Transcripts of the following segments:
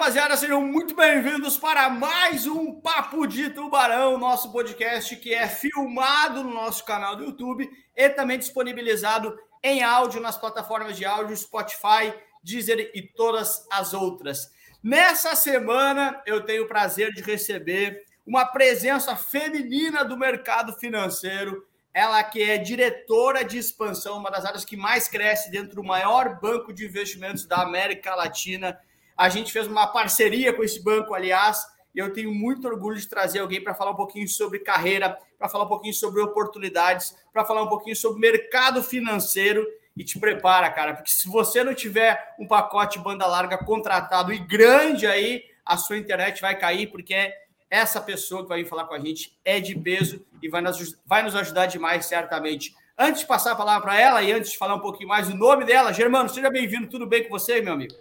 Rapaziada, sejam muito bem-vindos para mais um Papo de Tubarão, nosso podcast que é filmado no nosso canal do YouTube e também disponibilizado em áudio nas plataformas de áudio Spotify, Deezer e todas as outras. Nessa semana, eu tenho o prazer de receber uma presença feminina do mercado financeiro, ela que é diretora de expansão, uma das áreas que mais cresce dentro do maior banco de investimentos da América Latina a gente fez uma parceria com esse banco, aliás, e eu tenho muito orgulho de trazer alguém para falar um pouquinho sobre carreira, para falar um pouquinho sobre oportunidades, para falar um pouquinho sobre mercado financeiro. E te prepara, cara, porque se você não tiver um pacote banda larga contratado e grande aí, a sua internet vai cair, porque é essa pessoa que vai vir falar com a gente é de peso e vai nos, vai nos ajudar demais, certamente. Antes de passar a palavra para ela e antes de falar um pouquinho mais do nome dela, Germano, seja bem-vindo, tudo bem com você, meu amigo?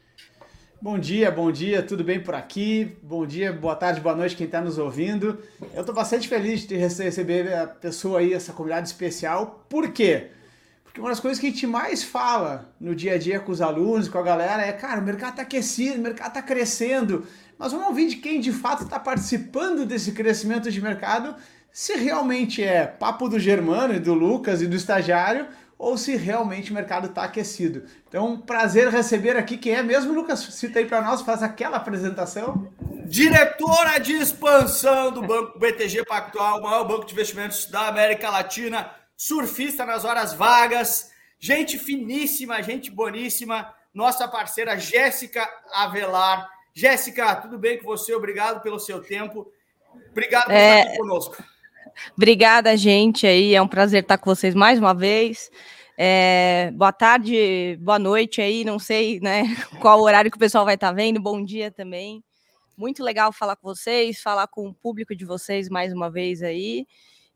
Bom dia, bom dia, tudo bem por aqui? Bom dia, boa tarde, boa noite quem está nos ouvindo. Eu estou bastante feliz de receber a pessoa aí, essa comunidade especial. Por quê? Porque uma das coisas que a gente mais fala no dia a dia com os alunos, com a galera, é, cara, o mercado está aquecido, o mercado está crescendo. Mas vamos ouvir de quem de fato está participando desse crescimento de mercado, se realmente é papo do Germano e do Lucas e do estagiário, ou se realmente o mercado está aquecido. Então, prazer receber aqui quem é mesmo, Lucas, cita aí para nós, faz aquela apresentação. Diretora de expansão do Banco BTG Pactual, o maior banco de investimentos da América Latina, surfista nas horas vagas, gente finíssima, gente boníssima, nossa parceira Jéssica Avelar. Jéssica, tudo bem com você? Obrigado pelo seu tempo. Obrigado por é... estar aqui conosco. Obrigada, gente, aí. É um prazer estar com vocês mais uma vez. É, boa tarde, boa noite aí, não sei né, qual horário que o pessoal vai estar vendo. Bom dia também. Muito legal falar com vocês, falar com o público de vocês mais uma vez aí.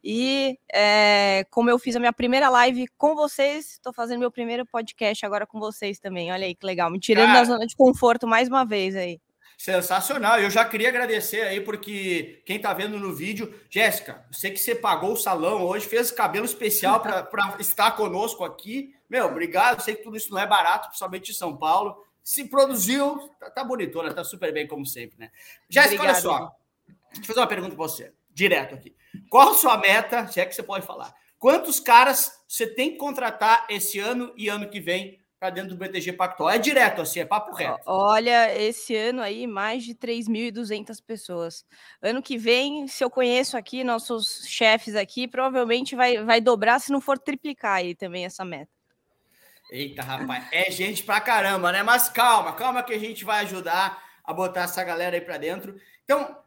E é, como eu fiz a minha primeira live com vocês, estou fazendo meu primeiro podcast agora com vocês também. Olha aí que legal, me tirando Cara, da zona de conforto mais uma vez aí. Sensacional. Eu já queria agradecer aí, porque quem está vendo no vídeo, Jéssica, sei que você pagou o salão hoje, fez cabelo especial para estar conosco aqui. Meu, obrigado. Sei que tudo isso não é barato, principalmente em São Paulo. Se produziu, tá, tá bonitona, tá super bem, como sempre, né? Jéssica, olha só. Deixa eu fazer uma pergunta para você, direto aqui. Qual a sua meta, se é que você pode falar? Quantos caras você tem que contratar esse ano e ano que vem para dentro do BTG Pactual. É direto, assim, é papo reto. Olha, esse ano aí, mais de 3.200 pessoas. Ano que vem, se eu conheço aqui, nossos chefes aqui, provavelmente vai, vai dobrar, se não for triplicar aí também essa meta. Eita, rapaz, é gente pra caramba, né? Mas calma, calma que a gente vai ajudar a botar essa galera aí para dentro. Então,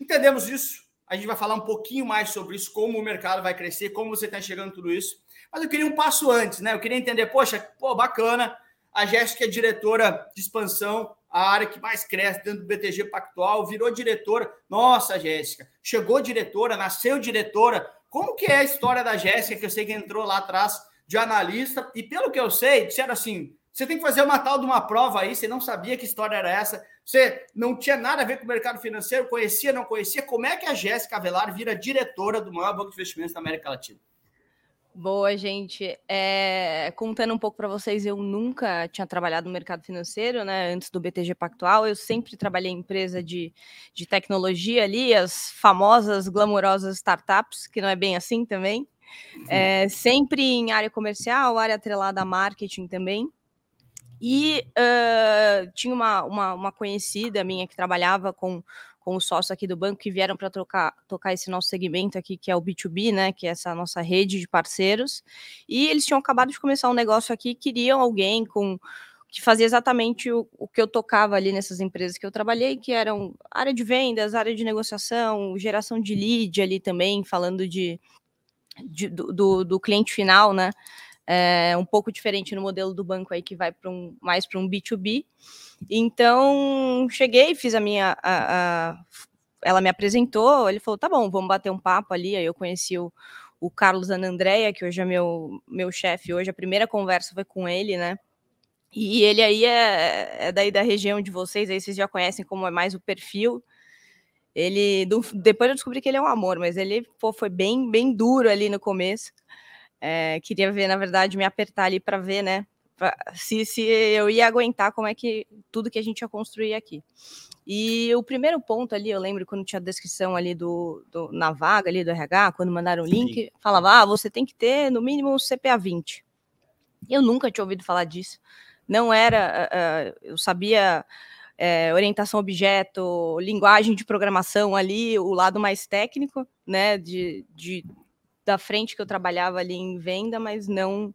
entendemos isso. A gente vai falar um pouquinho mais sobre isso, como o mercado vai crescer, como você está chegando tudo isso. Mas eu queria um passo antes, né? Eu queria entender, poxa, pô, bacana. A Jéssica é diretora de expansão, a área que mais cresce dentro do BTG Pactual, virou diretora. Nossa, Jéssica, chegou diretora, nasceu diretora. Como que é a história da Jéssica, que eu sei que entrou lá atrás de analista, e pelo que eu sei, disseram assim: você tem que fazer uma tal de uma prova aí, você não sabia que história era essa, você não tinha nada a ver com o mercado financeiro, conhecia, não conhecia. Como é que a Jéssica Avelar vira diretora do maior banco de investimentos da América Latina? Boa, gente. É, contando um pouco para vocês, eu nunca tinha trabalhado no mercado financeiro, né? Antes do BTG Pactual, eu sempre trabalhei em empresa de, de tecnologia ali, as famosas, glamurosas startups, que não é bem assim também. É, sempre em área comercial, área atrelada a marketing também. E uh, tinha uma, uma, uma conhecida minha que trabalhava com com os sócios aqui do banco que vieram para tocar esse nosso segmento aqui, que é o B2B, né? Que é essa nossa rede de parceiros. E eles tinham acabado de começar um negócio aqui, queriam alguém com que fazia exatamente o, o que eu tocava ali nessas empresas que eu trabalhei, que eram área de vendas, área de negociação, geração de lead ali também, falando de, de do, do, do cliente final, né? É, um pouco diferente no modelo do banco aí que vai para um mais para um B2B. Então cheguei, fiz a minha. A, a, ela me apresentou, ele falou: tá bom, vamos bater um papo ali. Aí eu conheci o, o Carlos Anandréia, que hoje é meu, meu chefe. Hoje a primeira conversa foi com ele, né? E ele aí é, é daí da região de vocês, aí vocês já conhecem como é mais o perfil. Ele, depois eu descobri que ele é um amor, mas ele pô, foi bem, bem duro ali no começo. É, queria ver, na verdade, me apertar ali para ver, né? Pra, se, se eu ia aguentar como é que tudo que a gente ia construir aqui. E o primeiro ponto ali, eu lembro quando tinha a descrição ali do, do na vaga ali do RH, quando mandaram o link, Sim. falava: ah, você tem que ter no mínimo um CPA 20. Eu nunca tinha ouvido falar disso. Não era, uh, eu sabia é, orientação objeto, linguagem de programação ali, o lado mais técnico, né, de, de da frente que eu trabalhava ali em venda, mas não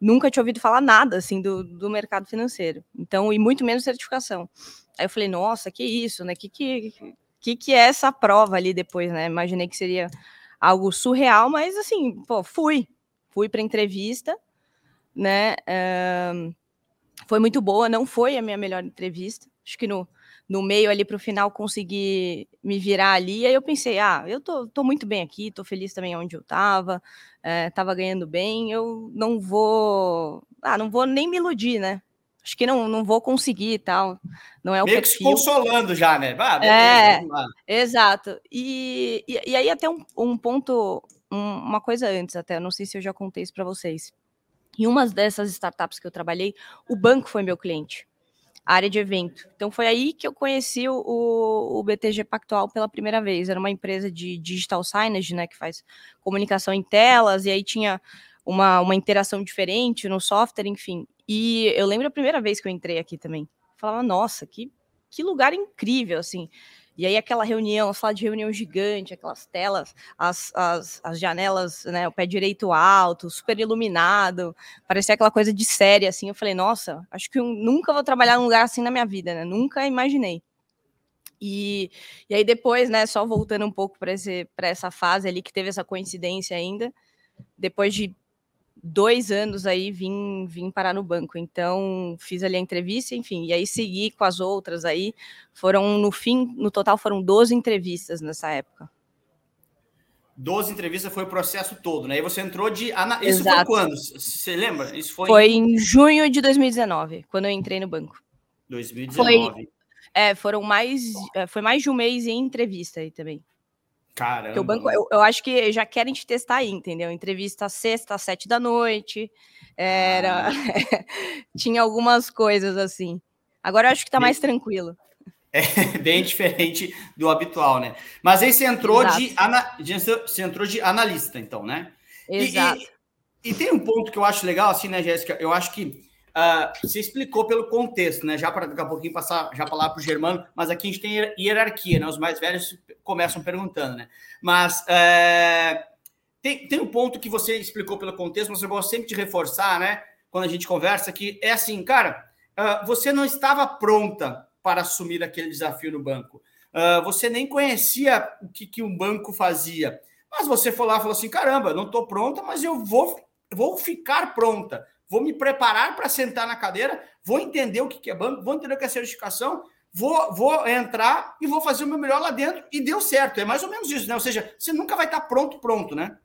nunca tinha ouvido falar nada assim do, do mercado financeiro. Então, e muito menos certificação. Aí eu falei, nossa, que isso, né? Que que que, que é essa prova ali depois, né? Imaginei que seria algo surreal, mas assim, pô, fui, fui para entrevista, né? Uh, foi muito boa, não foi a minha melhor entrevista. Acho que no, no meio ali para o final consegui me virar ali. Aí eu pensei, ah, eu tô, tô muito bem aqui, tô feliz também onde eu estava, estava ganhando bem, eu não vou, ah, não vou nem me iludir, né? Acho que não, não vou conseguir e tal. Não é o Meio perfil. que se consolando já, né? Ah, é, exato. E, e, e, aí até um, um ponto, um, uma coisa antes até, não sei se eu já contei isso para vocês. Em uma dessas startups que eu trabalhei, o banco foi meu cliente área de evento. Então foi aí que eu conheci o, o, BTG Pactual pela primeira vez. Era uma empresa de digital signage, né, que faz comunicação em telas, e aí tinha uma, uma interação diferente no software, enfim. E eu lembro a primeira vez que eu entrei aqui também. Falava, nossa, que, que lugar incrível, assim. E aí aquela reunião, sala de reunião gigante, aquelas telas, as, as, as janelas, né, o pé direito alto, super iluminado, parecia aquela coisa de série, assim. Eu falei, nossa, acho que eu nunca vou trabalhar num lugar assim na minha vida, né? Nunca imaginei. E, e aí depois, né, só voltando um pouco para essa fase ali que teve essa coincidência ainda, depois de dois anos aí vim, vim parar no banco. Então, fiz ali a entrevista, enfim, e aí segui com as outras aí. Foram, no fim, no total foram 12 entrevistas nessa época. 12 entrevistas foi o processo todo, né? E você entrou de. Isso Exato. foi quando? Você lembra? Isso foi... foi em junho de 2019, quando eu entrei no banco. 2019. Foi, é, foram mais. É, foi mais de um mês em entrevista aí também. Caramba. Porque o banco, eu, eu, acho que já querem te testar aí, entendeu? Entrevista sexta às sete da noite. Era. Ah. Tinha algumas coisas assim. Agora eu acho que tá mais tranquilo. É bem diferente do habitual, né? Mas aí você entrou de, ana... você entrou de analista, então, né? Exato. E, e, e, tem um ponto que eu acho legal, assim, né, Jéssica? Eu acho que Você explicou pelo contexto, né? Já para daqui a pouquinho passar já falar para o Germano, mas aqui a gente tem hierarquia, né? Os mais velhos começam perguntando, né? Mas uh, tem, tem um ponto que você explicou pelo contexto, mas eu gosto sempre de reforçar, né? Quando a gente conversa, que é assim, cara, uh, você não estava pronta para assumir aquele desafio no banco. você nem conhecia o que, que um banco fazia. Mas você foi lá e falou assim: caramba, não estou pronta, mas eu vou, vou ficar pronta vou me preparar para sentar na cadeira, vou entender o que é banco, vou entender o que é certificação, vou, vou entrar e vou fazer o meu melhor lá dentro. E deu certo. É mais ou menos isso, né? Ou seja, você nunca vai estar pronto, pronto, né?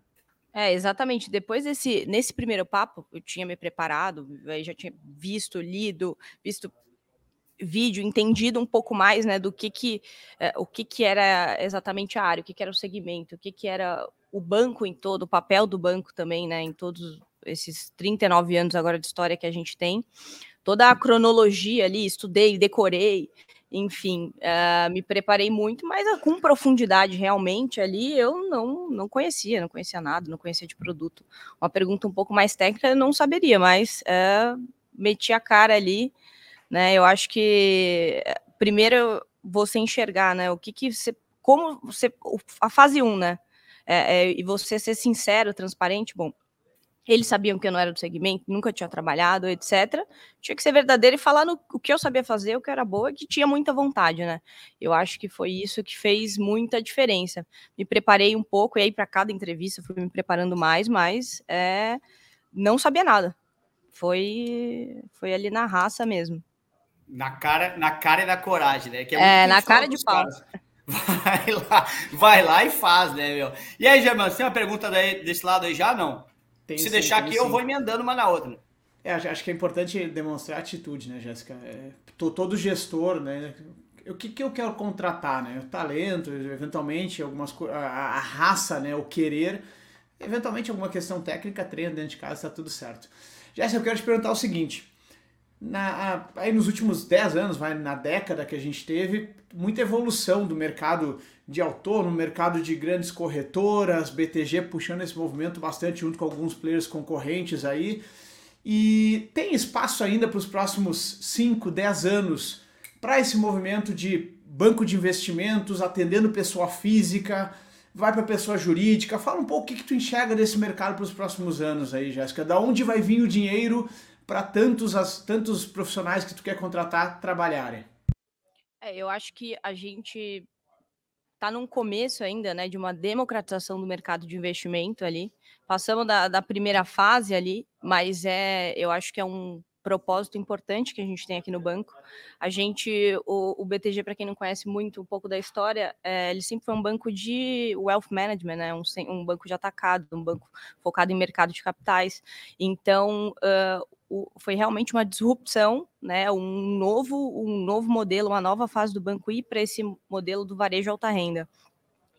É, exatamente. Depois desse, nesse primeiro papo, eu tinha me preparado, já tinha visto, lido, visto vídeo, entendido um pouco mais, né, do que que, é, o que que era exatamente a área, o que que era o segmento, o que que era o banco em todo, o papel do banco também, né, em todos esses 39 anos agora de história que a gente tem, toda a cronologia ali, estudei, decorei, enfim, uh, me preparei muito, mas com profundidade realmente ali eu não, não conhecia, não conhecia nada, não conhecia de produto. Uma pergunta um pouco mais técnica eu não saberia, mas uh, meti a cara ali, né? Eu acho que primeiro você enxergar, né? O que que você, como você, a fase 1, um, né? É, é, e você ser sincero, transparente, bom, eles sabiam que eu não era do segmento, nunca tinha trabalhado, etc. Tinha que ser verdadeiro e falar no, o que eu sabia fazer, o que era boa, que tinha muita vontade, né? Eu acho que foi isso que fez muita diferença. Me preparei um pouco, e aí para cada entrevista fui me preparando mais, mas é, não sabia nada. Foi, foi ali na raça mesmo. Na cara, na cara e na coragem, né? É, é na cara de pau. Vai lá, vai lá e faz, né, meu? E aí, Germano, você tem uma pergunta daí, desse lado aí já? Não? Tem, Se sim, deixar aqui, sim. eu vou emendando uma na outra. É, acho que é importante demonstrar atitude, né, Jéssica? É, todo gestor, né? O que, que eu quero contratar, né? O talento, eventualmente, algumas a, a raça, né? O querer, eventualmente alguma questão técnica, treino dentro de casa, está tudo certo. Jéssica, eu quero te perguntar o seguinte. na, aí nos últimos 10 anos, vai, na década que a gente teve, muita evolução do mercado de autônomo, mercado de grandes corretoras, BTG puxando esse movimento bastante junto com alguns players concorrentes aí. E tem espaço ainda para os próximos 5, 10 anos para esse movimento de banco de investimentos, atendendo pessoa física, vai para pessoa jurídica. Fala um pouco o que, que tu enxerga desse mercado para os próximos anos aí, Jéssica. Da onde vai vir o dinheiro para tantos, as, tantos profissionais que tu quer contratar trabalharem? É, eu acho que a gente está num começo ainda, né, de uma democratização do mercado de investimento ali. Passamos da, da primeira fase ali, mas é, eu acho que é um propósito importante que a gente tem aqui no banco. A gente, o, o BTG, para quem não conhece muito um pouco da história, é, ele sempre foi um banco de wealth management, né? um, um banco de atacado, um banco focado em mercado de capitais. Então, uh, o, foi realmente uma disrupção, né? um, novo, um novo modelo, uma nova fase do banco ir para esse modelo do varejo alta renda.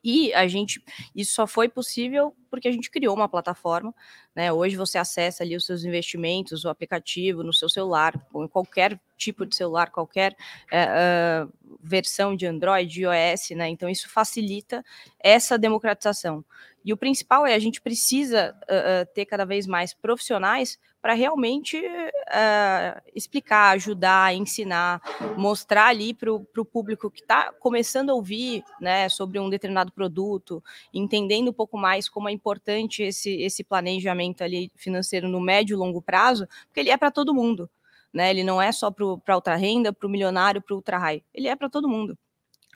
E a gente, isso só foi possível porque a gente criou uma plataforma, né? Hoje você acessa ali os seus investimentos, o aplicativo no seu celular, em qualquer tipo de celular, qualquer uh, versão de Android, iOS, né? Então isso facilita essa democratização. E o principal é a gente precisa uh, ter cada vez mais profissionais para realmente uh, explicar, ajudar, ensinar, mostrar ali para o público que está começando a ouvir né, sobre um determinado produto, entendendo um pouco mais como é importante esse, esse planejamento ali financeiro no médio e longo prazo, porque ele é para todo mundo. Né? Ele não é só para ultra renda, para o milionário, para o ultra high. Ele é para todo mundo.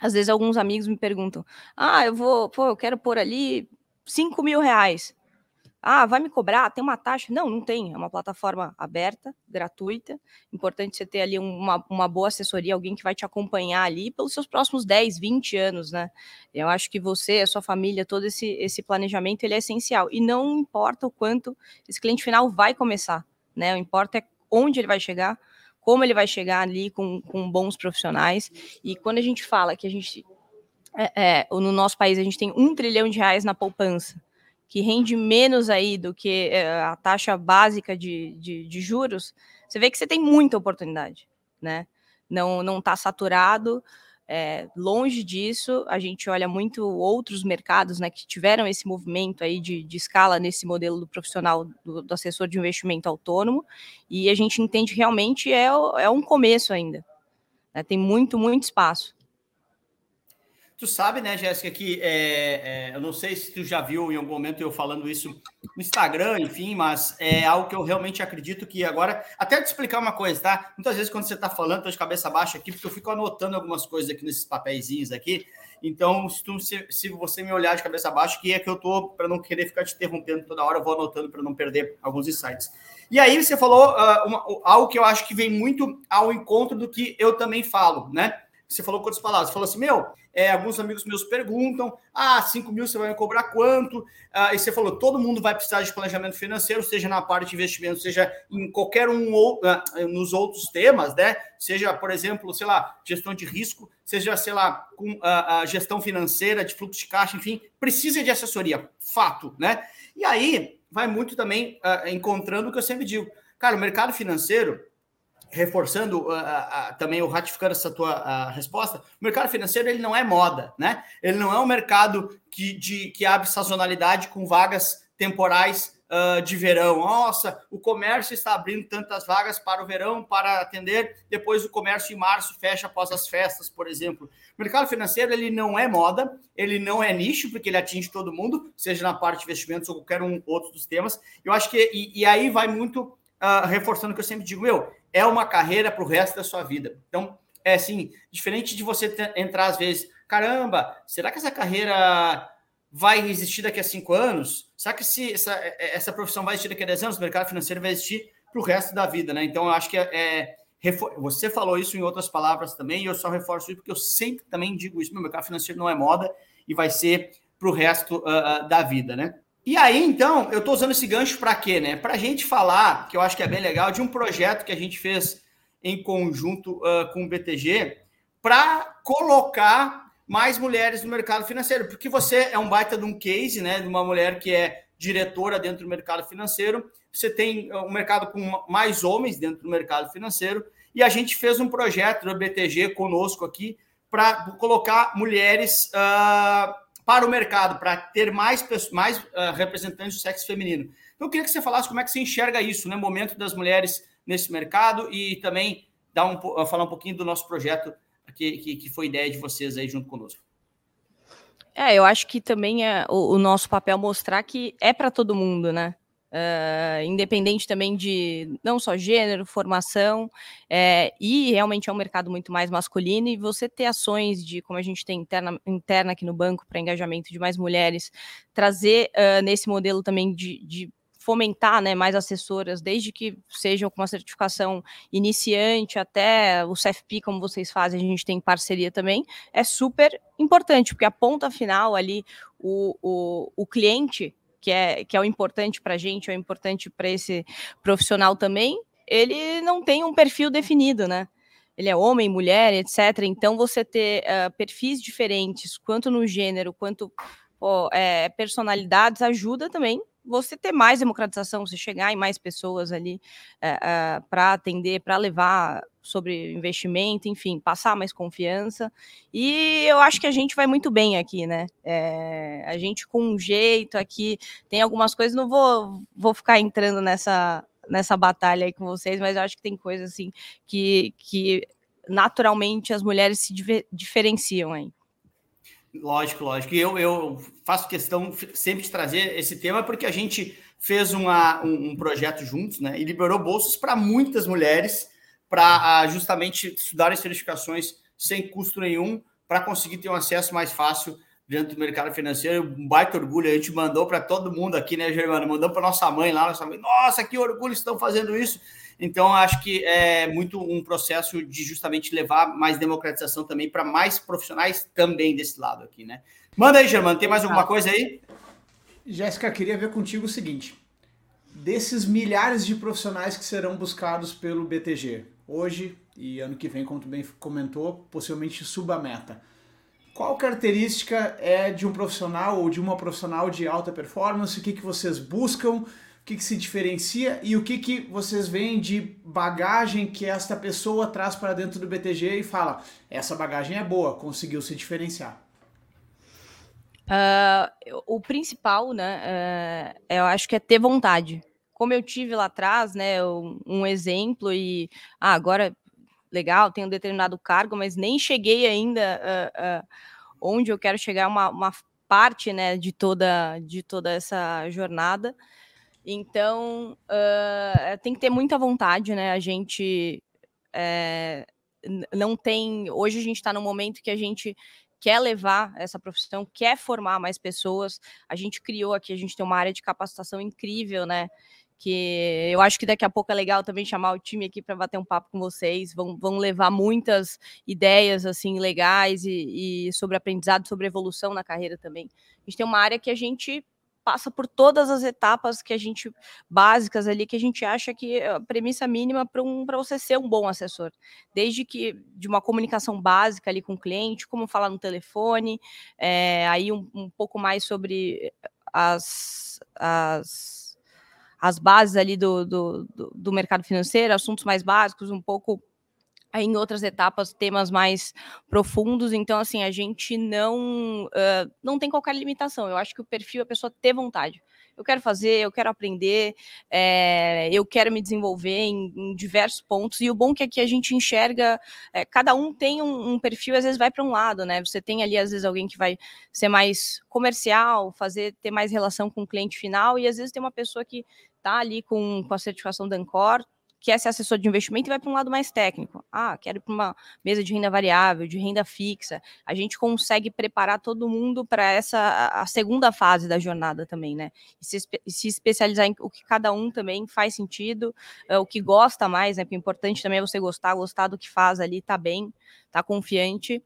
Às vezes alguns amigos me perguntam: ah, eu vou, pô, eu quero pôr ali 5 mil reais. Ah, vai me cobrar? Tem uma taxa? Não, não tem. É uma plataforma aberta, gratuita. Importante você ter ali uma, uma boa assessoria, alguém que vai te acompanhar ali pelos seus próximos 10, 20 anos, né? Eu acho que você, a sua família, todo esse, esse planejamento, ele é essencial. E não importa o quanto esse cliente final vai começar, né? O importa é onde ele vai chegar, como ele vai chegar ali com, com bons profissionais. E quando a gente fala que a gente, é, é, no nosso país, a gente tem um trilhão de reais na poupança, que rende menos aí do que eh, a taxa básica de, de, de juros, você vê que você tem muita oportunidade, né? Não não está saturado. É, longe disso, a gente olha muito outros mercados né, que tiveram esse movimento aí de, de escala nesse modelo do profissional, do, do, assessor de investimento autônomo, e a gente entende realmente é, é um começo ainda. Né, tem muito, muito espaço. Tu sabe, né, Jéssica, que é, é, eu não sei se tu já viu em algum momento eu falando isso no Instagram, enfim, mas é algo que eu realmente acredito que agora. Até te explicar uma coisa, tá? Muitas vezes quando você está falando, tô de cabeça baixa aqui, porque eu fico anotando algumas coisas aqui nesses papeizinhos aqui. Então, se, tu, se, se você me olhar de cabeça baixa, que é que eu tô, para não querer ficar te interrompendo toda hora, eu vou anotando para não perder alguns insights. E aí você falou uh, uma, algo que eu acho que vem muito ao encontro do que eu também falo, né? Você falou quantas palavras? Você falou assim, meu, é, alguns amigos meus perguntam, ah, 5 mil você vai me cobrar quanto? Ah, e você falou, todo mundo vai precisar de planejamento financeiro, seja na parte de investimento, seja em qualquer um ou ah, nos outros temas, né? Seja, por exemplo, sei lá, gestão de risco, seja, sei lá, com a, ah, a gestão financeira, de fluxo de caixa, enfim, precisa de assessoria, fato, né? E aí vai muito também uh, encontrando o que eu sempre digo. Cara, o mercado financeiro, reforçando uh, uh, também, ou ratificando essa tua uh, resposta, o mercado financeiro ele não é moda, né? Ele não é um mercado que, de, que abre sazonalidade com vagas temporais de verão. Nossa, o comércio está abrindo tantas vagas para o verão para atender, depois o comércio em março fecha após as festas, por exemplo. O mercado financeiro ele não é moda, ele não é nicho, porque ele atinge todo mundo, seja na parte de investimentos ou qualquer um outro dos temas. Eu acho que, e, e aí vai muito reforçando o que eu sempre digo, meu, é uma carreira para o resto da sua vida. Então, é assim, diferente de você entrar às vezes, caramba, será que essa carreira vai existir daqui a cinco anos? Será que se essa, é, essa profissão vai existir daqui a dez anos? O mercado financeiro vai existir para o resto da vida, né? Então, eu acho que é, é, você falou isso em outras palavras também, e eu só reforço isso porque eu sempre também digo isso: meu mercado financeiro não é moda e vai ser para o resto uh, da vida, né? E aí, então, eu estou usando esse gancho para quê, né? Para a gente falar, que eu acho que é bem legal, de um projeto que a gente fez em conjunto uh, com o BTG para colocar mais mulheres no mercado financeiro, porque você é um baita de um case, né? De uma mulher que é diretora dentro do mercado financeiro. Você tem um mercado com mais homens dentro do mercado financeiro. E a gente fez um projeto do BTG conosco aqui para colocar mulheres uh, para o mercado, para ter mais, mais uh, representantes do sexo feminino. Então, eu queria que você falasse como é que você enxerga isso, né? Momento das mulheres nesse mercado e também dar um, falar um pouquinho do nosso projeto que, que, que foi ideia de vocês aí junto conosco. É, eu acho que também é o, o nosso papel mostrar que é para todo mundo, né? Uh, independente também de não só gênero, formação, é, e realmente é um mercado muito mais masculino, e você ter ações de, como a gente tem interna, interna aqui no banco, para engajamento de mais mulheres, trazer uh, nesse modelo também de, de fomentar né, mais assessoras, desde que sejam com uma certificação iniciante até o CFP, como vocês fazem, a gente tem parceria também, é super importante, porque a ponta final ali, o, o, o cliente, que é, que é o importante para a gente, é o importante para esse profissional também, ele não tem um perfil definido, né? Ele é homem, mulher, etc. Então, você ter uh, perfis diferentes, quanto no gênero, quanto é, personalidades, ajuda também você ter mais democratização, você chegar em mais pessoas ali é, eh, é, eh, para atender, para levar sobre investimento, enfim, passar mais confiança. E eu acho que a gente vai muito bem aqui, né? É, a gente com um jeito aqui, tem algumas coisas, não vou, vou ficar entrando nessa, nessa batalha aí com vocês, mas eu acho que tem coisas assim que, que naturalmente as mulheres se diferenciam aí. Lógico, lógico. E eu, eu faço questão sempre de trazer esse tema porque a gente fez uma, um, um projeto juntos, né? E liberou bolsas para muitas mulheres para uh, justamente estudar as certificações sem custo nenhum, para conseguir ter um acesso mais fácil dentro do mercado financeiro. Um baita orgulho, a gente mandou para todo mundo aqui, né, Germano? Mandou para nossa mãe lá, nossa mãe, nossa, que orgulho estão fazendo isso. Então, acho que é muito um processo de justamente levar mais democratização também para mais profissionais também desse lado aqui, né? Manda aí, Germano, tem mais alguma coisa aí? Jéssica, queria ver contigo o seguinte: desses milhares de profissionais que serão buscados pelo BTG, hoje e ano que vem, como tu bem comentou, possivelmente suba a meta. Qual característica é de um profissional ou de uma profissional de alta performance? O que, que vocês buscam? que, que se diferencia e o que, que vocês veem de bagagem que esta pessoa traz para dentro do BTG e fala: essa bagagem é boa, conseguiu se diferenciar? Uh, o principal, né, uh, eu acho que é ter vontade. Como eu tive lá atrás, né, um, um exemplo e ah, agora legal, tenho um determinado cargo, mas nem cheguei ainda uh, onde eu quero chegar, uma, uma parte, né, de toda de toda essa jornada. Então, uh, tem que ter muita vontade, né? A gente é, não tem. Hoje a gente está num momento que a gente quer levar essa profissão, quer formar mais pessoas. A gente criou aqui, a gente tem uma área de capacitação incrível, né? Que eu acho que daqui a pouco é legal também chamar o time aqui para bater um papo com vocês. Vão, vão levar muitas ideias assim legais e, e sobre aprendizado, sobre evolução na carreira também. A gente tem uma área que a gente passa por todas as etapas que a gente básicas ali que a gente acha que é a premissa mínima para um, você ser um bom assessor, desde que de uma comunicação básica ali com o cliente, como falar no telefone, é, aí um, um, pouco mais sobre as, as, as bases ali do, do, do mercado financeiro, assuntos mais básicos, um pouco em outras etapas temas mais profundos. Então, assim, a gente não uh, não tem qualquer limitação. Eu acho que o perfil é a pessoa ter vontade. Eu quero fazer, eu quero aprender, é, eu quero me desenvolver em, em, diversos pontos. E o bom é que aqui a gente enxerga, é, cada um tem um, um perfil, às vezes vai para um lado, né? Você tem ali, às vezes, alguém que vai ser mais comercial, fazer ter mais relação com o cliente final, e às vezes tem uma pessoa que está ali com, com a certificação da Ancor, quer ser assessor de investimento e vai para um lado mais técnico. Ah, quero ir para uma mesa de renda variável, de renda fixa. A gente consegue preparar todo mundo para essa a segunda fase da jornada também, né? E se, se, especializar em o que cada um também faz sentido, é, o que gosta mais, né? Porque o importante também é você gostar, gostar do que faz ali, tá bem, tá confiante.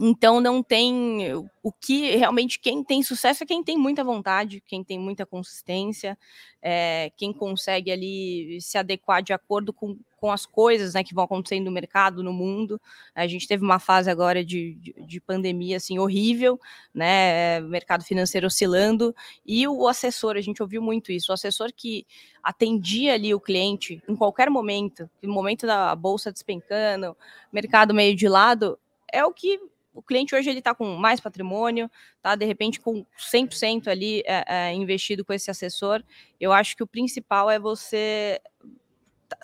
Então não tem o que realmente quem tem sucesso é quem tem muita vontade, quem tem muita consistência, é, quem consegue ali se adequar de acordo com, com as coisas né, que vão acontecendo no mercado, no mundo. A gente teve uma fase agora de, de, de pandemia assim horrível, né? Mercado financeiro oscilando, e o assessor, a gente ouviu muito isso, o assessor que atendia ali o cliente em qualquer momento, no momento da bolsa despencando, mercado meio de lado, é o que o cliente hoje ele está com mais patrimônio, tá de repente com 100% ali é, é, investido com esse assessor. Eu acho que o principal é você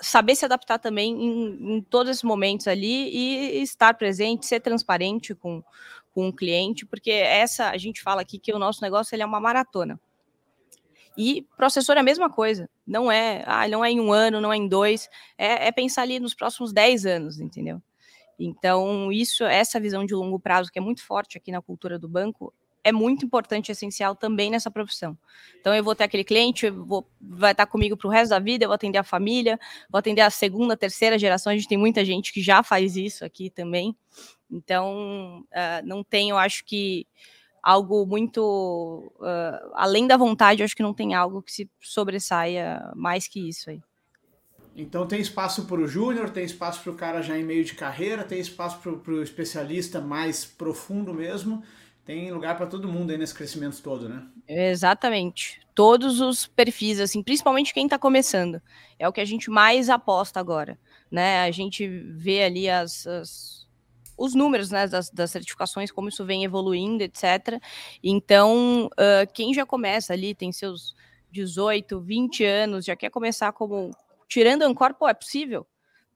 saber se adaptar também em, em todos esses momentos ali e estar presente, ser transparente com, com o cliente, porque essa a gente fala aqui que o nosso negócio ele é uma maratona. E processor é a mesma coisa. Não é, ah, não é em um ano, não é em dois. É, é pensar ali nos próximos 10 anos, entendeu? Então, isso, essa visão de longo prazo, que é muito forte aqui na cultura do banco, é muito importante e essencial também nessa profissão. Então, eu vou ter aquele cliente, vou, vai estar comigo para o resto da vida, eu vou atender a família, vou atender a segunda, terceira geração. A gente tem muita gente que já faz isso aqui também. Então, uh, não tem, eu acho que algo muito uh, além da vontade, eu acho que não tem algo que se sobressaia mais que isso aí. Então tem espaço para o júnior, tem espaço para o cara já em meio de carreira, tem espaço para o especialista mais profundo mesmo, tem lugar para todo mundo aí nesse crescimento todo, né? Exatamente. Todos os perfis, assim, principalmente quem está começando. É o que a gente mais aposta agora, né? A gente vê ali as, as os números né, das, das, certificações, como isso vem evoluindo, etc. Então, uh, quem já começa ali, tem seus 18, 20 anos, já quer começar como tirando o pô, é possível.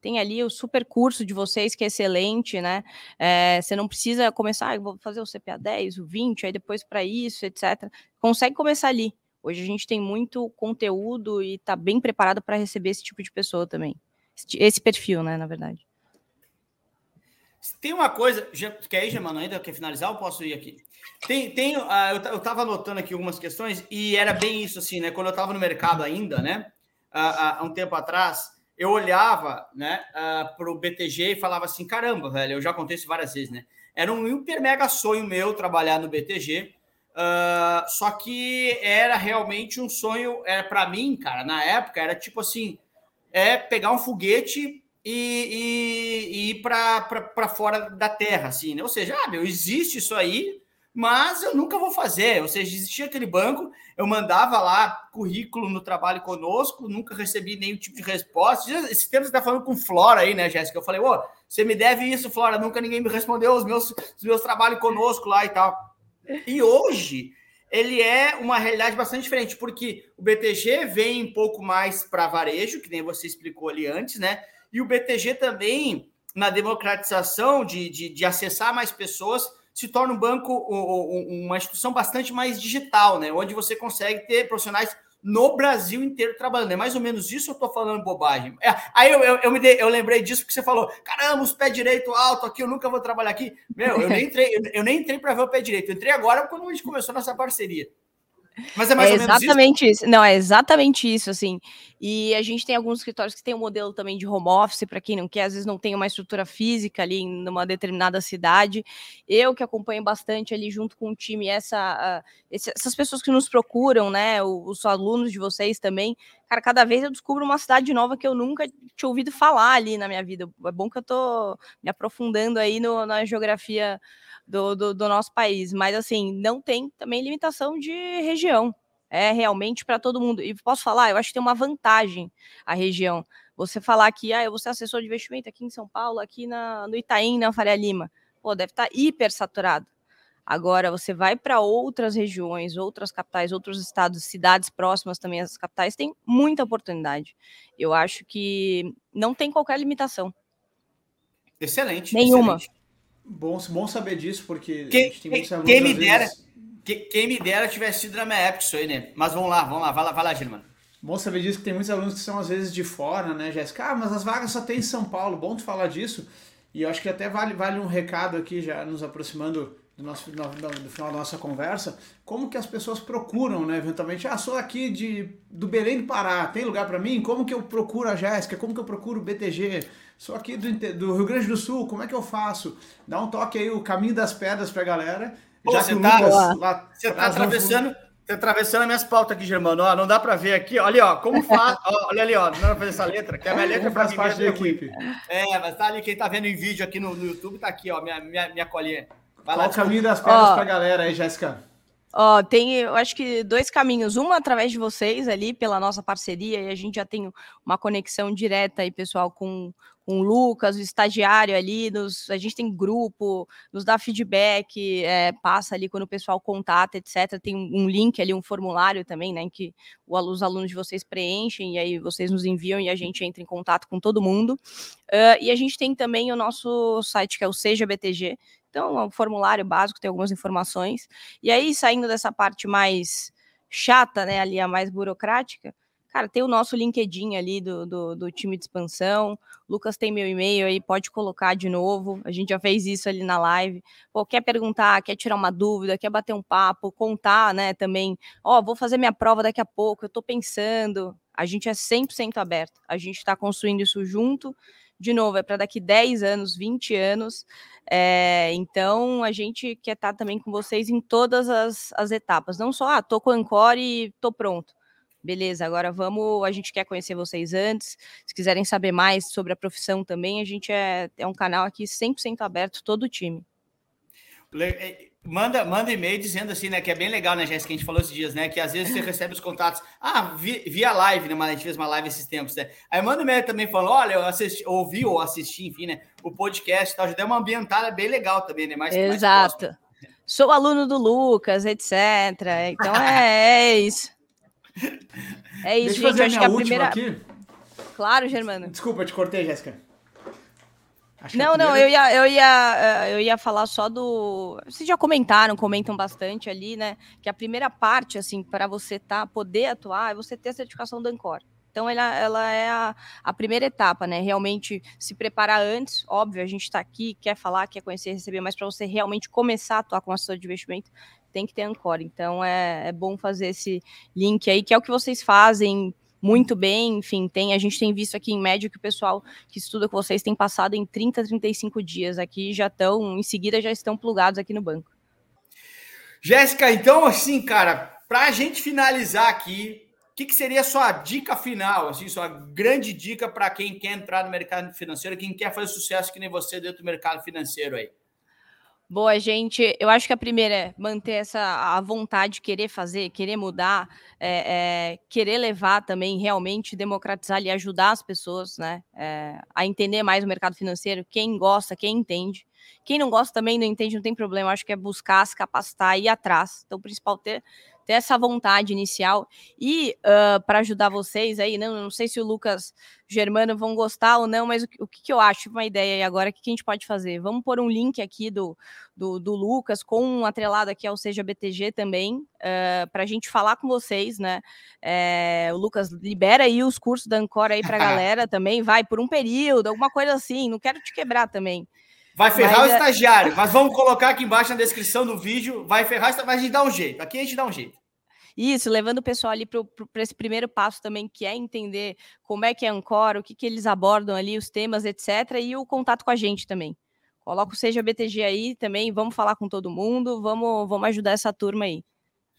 Tem ali o super curso de vocês que é excelente, né? É, você não precisa começar, ah, vou fazer o CPA 10, o 20, aí depois para isso, etc. Consegue começar ali. Hoje a gente tem muito conteúdo e está bem preparado para receber esse tipo de pessoa também. Esse perfil, né, na verdade. Tem uma coisa, quer ir, Germano, ainda quer finalizar ou posso ir aqui? Tem, tem uh, eu, estava anotando aqui algumas questões e era bem isso, assim, né? Quando eu estava no mercado ainda, né? Há, um tempo atrás, eu olhava né, para o BTG e falava assim: caramba, velho, eu já contei isso várias vezes, né? Era um hiper mega sonho meu trabalhar no BTG. Uh, ah, só que era realmente um sonho, era para mim, cara, na época, era tipo assim: é pegar um foguete e, e, e ir para fora da Terra, assim, né? Ou seja, ah, meu, existe isso aí, mas eu nunca vou fazer. Ou seja, existia aquele banco, eu mandava lá currículo no trabalho conosco, nunca recebi nenhum tipo de resposta. Esse tempo você está falando com Flora aí, né, Jéssica? Eu falei, ô, você me deve isso, Flora, nunca ninguém me respondeu os meus, os meus trabalhos conosco lá e tal. E hoje ele é uma realidade bastante diferente, porque o BTG vem um pouco mais para varejo, que nem você explicou ali antes, né? E o BTG também, na democratização de, de, de acessar mais pessoas, se torna um banco, uma instituição bastante mais digital, né? Onde você consegue ter profissionais no Brasil inteiro trabalhando. É mais ou menos isso eu estou falando bobagem. É, aí eu, eu, eu, me dei, eu lembrei disso porque você falou: caramba, os pé direito alto aqui, eu nunca vou trabalhar aqui. Meu, eu nem entrei, eu nem entrei para ver o pé direito. Eu entrei agora quando a gente começou nossa parceria. Mas é mais é ou menos exatamente isso? isso? Não, é exatamente isso, assim. E a gente tem alguns escritórios que tem um modelo também de home office, para quem não quer, às vezes não tem uma estrutura física ali numa determinada cidade. Eu que acompanho bastante ali junto com o time essa, essas pessoas que nos procuram, né? Os, os alunos de vocês também. Cara, cada vez eu descubro uma cidade nova que eu nunca tinha ouvido falar ali na minha vida. É bom que eu tô me aprofundando aí no, na geografia do, do, do nosso país. Mas, assim, não tem também limitação de região. É realmente para todo mundo. E posso falar, eu acho que tem uma vantagem a região. Você falar que, ah, eu vou ser assessor de investimento aqui em São Paulo, aqui na, no Itaim, na Faria Lima. Pô, deve estar tá hiper saturado. Agora, você vai para outras regiões, outras capitais, outros estados, cidades próximas também às capitais, tem muita oportunidade. Eu acho que não tem qualquer limitação. Excelente. Nenhuma. Excelente. Bom, bom saber disso, porque quem, quem, quem me dera, vezes... quem, quem, me dera tivesse sido na minha época isso aí, né? Mas vamos lá, vamos lá, vai lá, vai lá, Gilmano. Bom saber disso que tem muitos alunos que são às vezes de fora, né, Jéssica? Ah, mas as vagas só tem em São Paulo. Bom tu falar disso. E eu acho que até vale, vale um recado aqui, já nos aproximando do, nosso, no, do final da nossa conversa, como que as pessoas procuram, né, eventualmente, ah, sou aqui de, do Belém do Pará, tem lugar para mim? Como que eu procuro a Jéssica? Como que eu procuro o BTG? Sou aqui do, do, Rio Grande do Sul, como é que eu faço? Dá um toque aí, o caminho das pedras pra galera. Pô, já que o tá, Lucas lá, você tá atravessando... Tá atravessando as minhas pautas aqui, Germano. Ó, não dá para ver aqui. Olha, ó, como faz. ó, olha ali, ó. Não dá pra fazer essa letra, que a minha letra faz parte da equipe. É, mas tá ali, quem tá vendo em vídeo aqui no, no YouTube, tá aqui, ó, minha, minha, minha colinha. Vai Qual lá, o caminho das pedras para a galera aí, Jéssica? Ó, tem, eu acho que dois caminhos. Um através de vocês ali, pela nossa parceria, e a gente já tem uma conexão direta aí, pessoal, com, o Lucas, o estagiário ali, nos, a gente tem grupo, nos dá feedback, é, passa ali quando o pessoal contata, etc. Tem um, um, link ali, um formulário também, né, em que os alunos de vocês preenchem e aí vocês nos enviam e a gente entra em contato com todo mundo. Uh, e a gente tem também o nosso site, que é o Seja BTG, então, é um formulário básico, tem algumas informações. E aí, saindo dessa parte mais chata, né, ali a mais burocrática, cara, tem o nosso LinkedIn ali do, do, do, time de expansão. Lucas tem meu e-mail aí, pode colocar de novo. A gente já fez isso ali na live. Pô, quer perguntar, quer tirar uma dúvida, quer bater um papo, contar, né, também. Ó, oh, vou fazer minha prova daqui a pouco, eu tô pensando. A gente é 100% aberto. A gente está construindo isso junto de novo, é para daqui 10 anos, 20 anos. É, então, a gente quer estar tá também com vocês em todas as, as etapas. Não só, ah, tô com o Encore e tô pronto. Beleza, agora vamos. A gente quer conhecer vocês antes. Se quiserem saber mais sobre a profissão também, a gente é, é um canal aqui 100% aberto, todo o time. É, Manda, manda e-mail dizendo assim, né? Que é bem legal, né, Jéssica? A gente falou esses dias, né? Que às vezes você recebe os contatos. Ah, via, via live, né? Mas a gente fez uma live esses tempos, né? Aí manda e-mail também falando: olha, eu assisti, ouvi ou assisti, enfim, né? O podcast e tal. Já deu uma ambientada bem legal também, né? Mais, Exato. Mais Sou aluno do Lucas, etc. Então é, é isso. É isso, Deixa gente. Acho que a primeira. Aqui. Claro, Germano. Desculpa, te cortei, Jéssica. Acho não, primeira... não, eu ia, eu, ia, eh, eu ia falar só do. Vocês já comentaram, comentam bastante ali, né? Que a primeira parte, assim, para você tá, poder atuar, é você ter a certificação da Ancor. Então, ela, ela é a, a primeira etapa, né? Realmente se preparar antes. Óbvio, a gente está aqui, quer falar, quer conhecer, receber, mas para você realmente começar a atuar com assessor de investimento, tem que ter Ancor. Então, é, é bom fazer esse link aí, que é o que vocês fazem muito bem, enfim, tem, a gente tem visto aqui em média que o pessoal que estuda com vocês tem passado em 30, 35 dias aqui, já estão, em seguida já estão plugados aqui no banco. Jéssica, então assim, cara, para a gente finalizar aqui, o que, que, seria a sua dica final, assim, sua grande dica para quem quer entrar no mercado financeiro, quem quer fazer sucesso que nem você dentro do mercado financeiro aí? Boa, gente. Eu acho que a primeira é manter essa a vontade de querer fazer, querer mudar, é, é, querer levar também, realmente democratizar e ajudar as pessoas né, é, a entender mais o mercado financeiro. Quem gosta, quem entende. Quem não gosta também não entende, não tem problema. Eu acho que é buscar, se capacitar ir atrás. Então, o principal ter ter essa vontade inicial e uh, para ajudar vocês aí, não, não sei se o Lucas Germano vão gostar ou não, mas o, o que, que, eu acho, uma ideia aí agora, o que, que, a gente pode fazer? Vamos pôr um link aqui do, do, do Lucas com um atrelado aqui ao Seja BTG também, uh, para a gente falar com vocês, né? É, o Lucas libera aí os cursos da Ancora aí para a galera também, vai por um período, alguma coisa assim, não quero te quebrar também. Vai ferrar mas, o é estagiário, mas vamos colocar aqui embaixo na descrição do vídeo. Vai ferrar, mas a gente dá um jeito. Aqui a gente dá um jeito. Isso, levando o pessoal ali para esse primeiro passo também, que é entender como é que é a Ancora, o que, que eles abordam ali, os temas, etc. E o contato com a gente também. Coloca o Seja BTG aí também, vamos falar com todo mundo, vamos, vamos ajudar essa turma aí.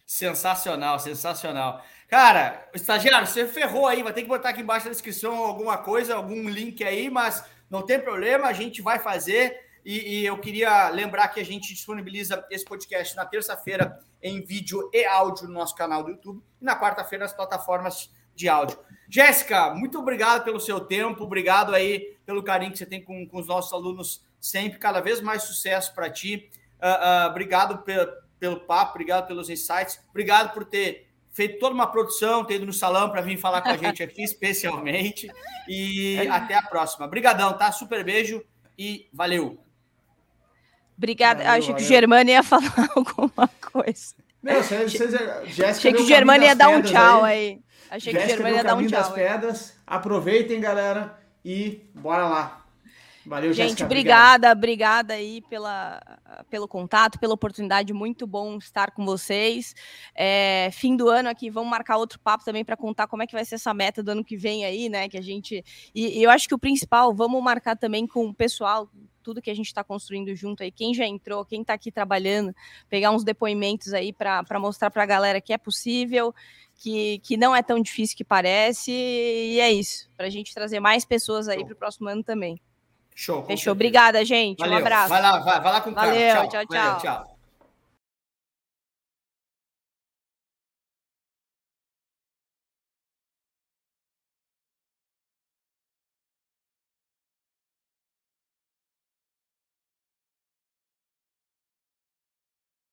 Sensacional, sensacional. Cara, estagiário, você ferrou aí, vai ter que botar aqui embaixo na descrição alguma coisa, algum link aí, mas não tem problema, a gente vai fazer. E, e, eu queria lembrar que a gente disponibiliza esse podcast na terça-feira em vídeo e áudio no nosso canal do YouTube e na quarta-feira nas plataformas de áudio. Jéssica, muito obrigado pelo seu tempo, obrigado aí pelo carinho que você tem com, com os nossos alunos sempre, cada vez mais sucesso para ti. Uh, uh, obrigado pelo, pelo papo, obrigado pelos insights, obrigado por ter feito toda uma produção, ter ido no salão para vir falar com a gente aqui, especialmente. E até a próxima. Obrigadão, tá? Super beijo e valeu! Obrigada. Achei que o Germano ia falar alguma coisa. Meu, vocês, vocês, Jéssica Achei que o Germano ia dar um tchau aí. aí. Achei Jéssica que o Germano ia dar um tchau. das pedras. Aproveitem, galera, e bora lá. Valeu, Gente, Jéssica, obrigada, obrigada aí pela, pelo contato, pela oportunidade. Muito bom estar com vocês. É, fim do ano aqui, vamos marcar outro papo também para contar como é que vai ser essa meta do ano que vem aí, né? Que a gente. E, e eu acho que o principal, vamos marcar também com o pessoal tudo que a gente está construindo junto aí, quem já entrou, quem está aqui trabalhando, pegar uns depoimentos aí para mostrar para a galera que é possível, que, que não é tão difícil que parece, e é isso, para a gente trazer mais pessoas aí para o próximo ano também. Show. Fechou. Obrigada, gente. Valeu. Um abraço. Vai lá, vai, vai lá com o Valeu, tchau, tchau. Valeu, tchau.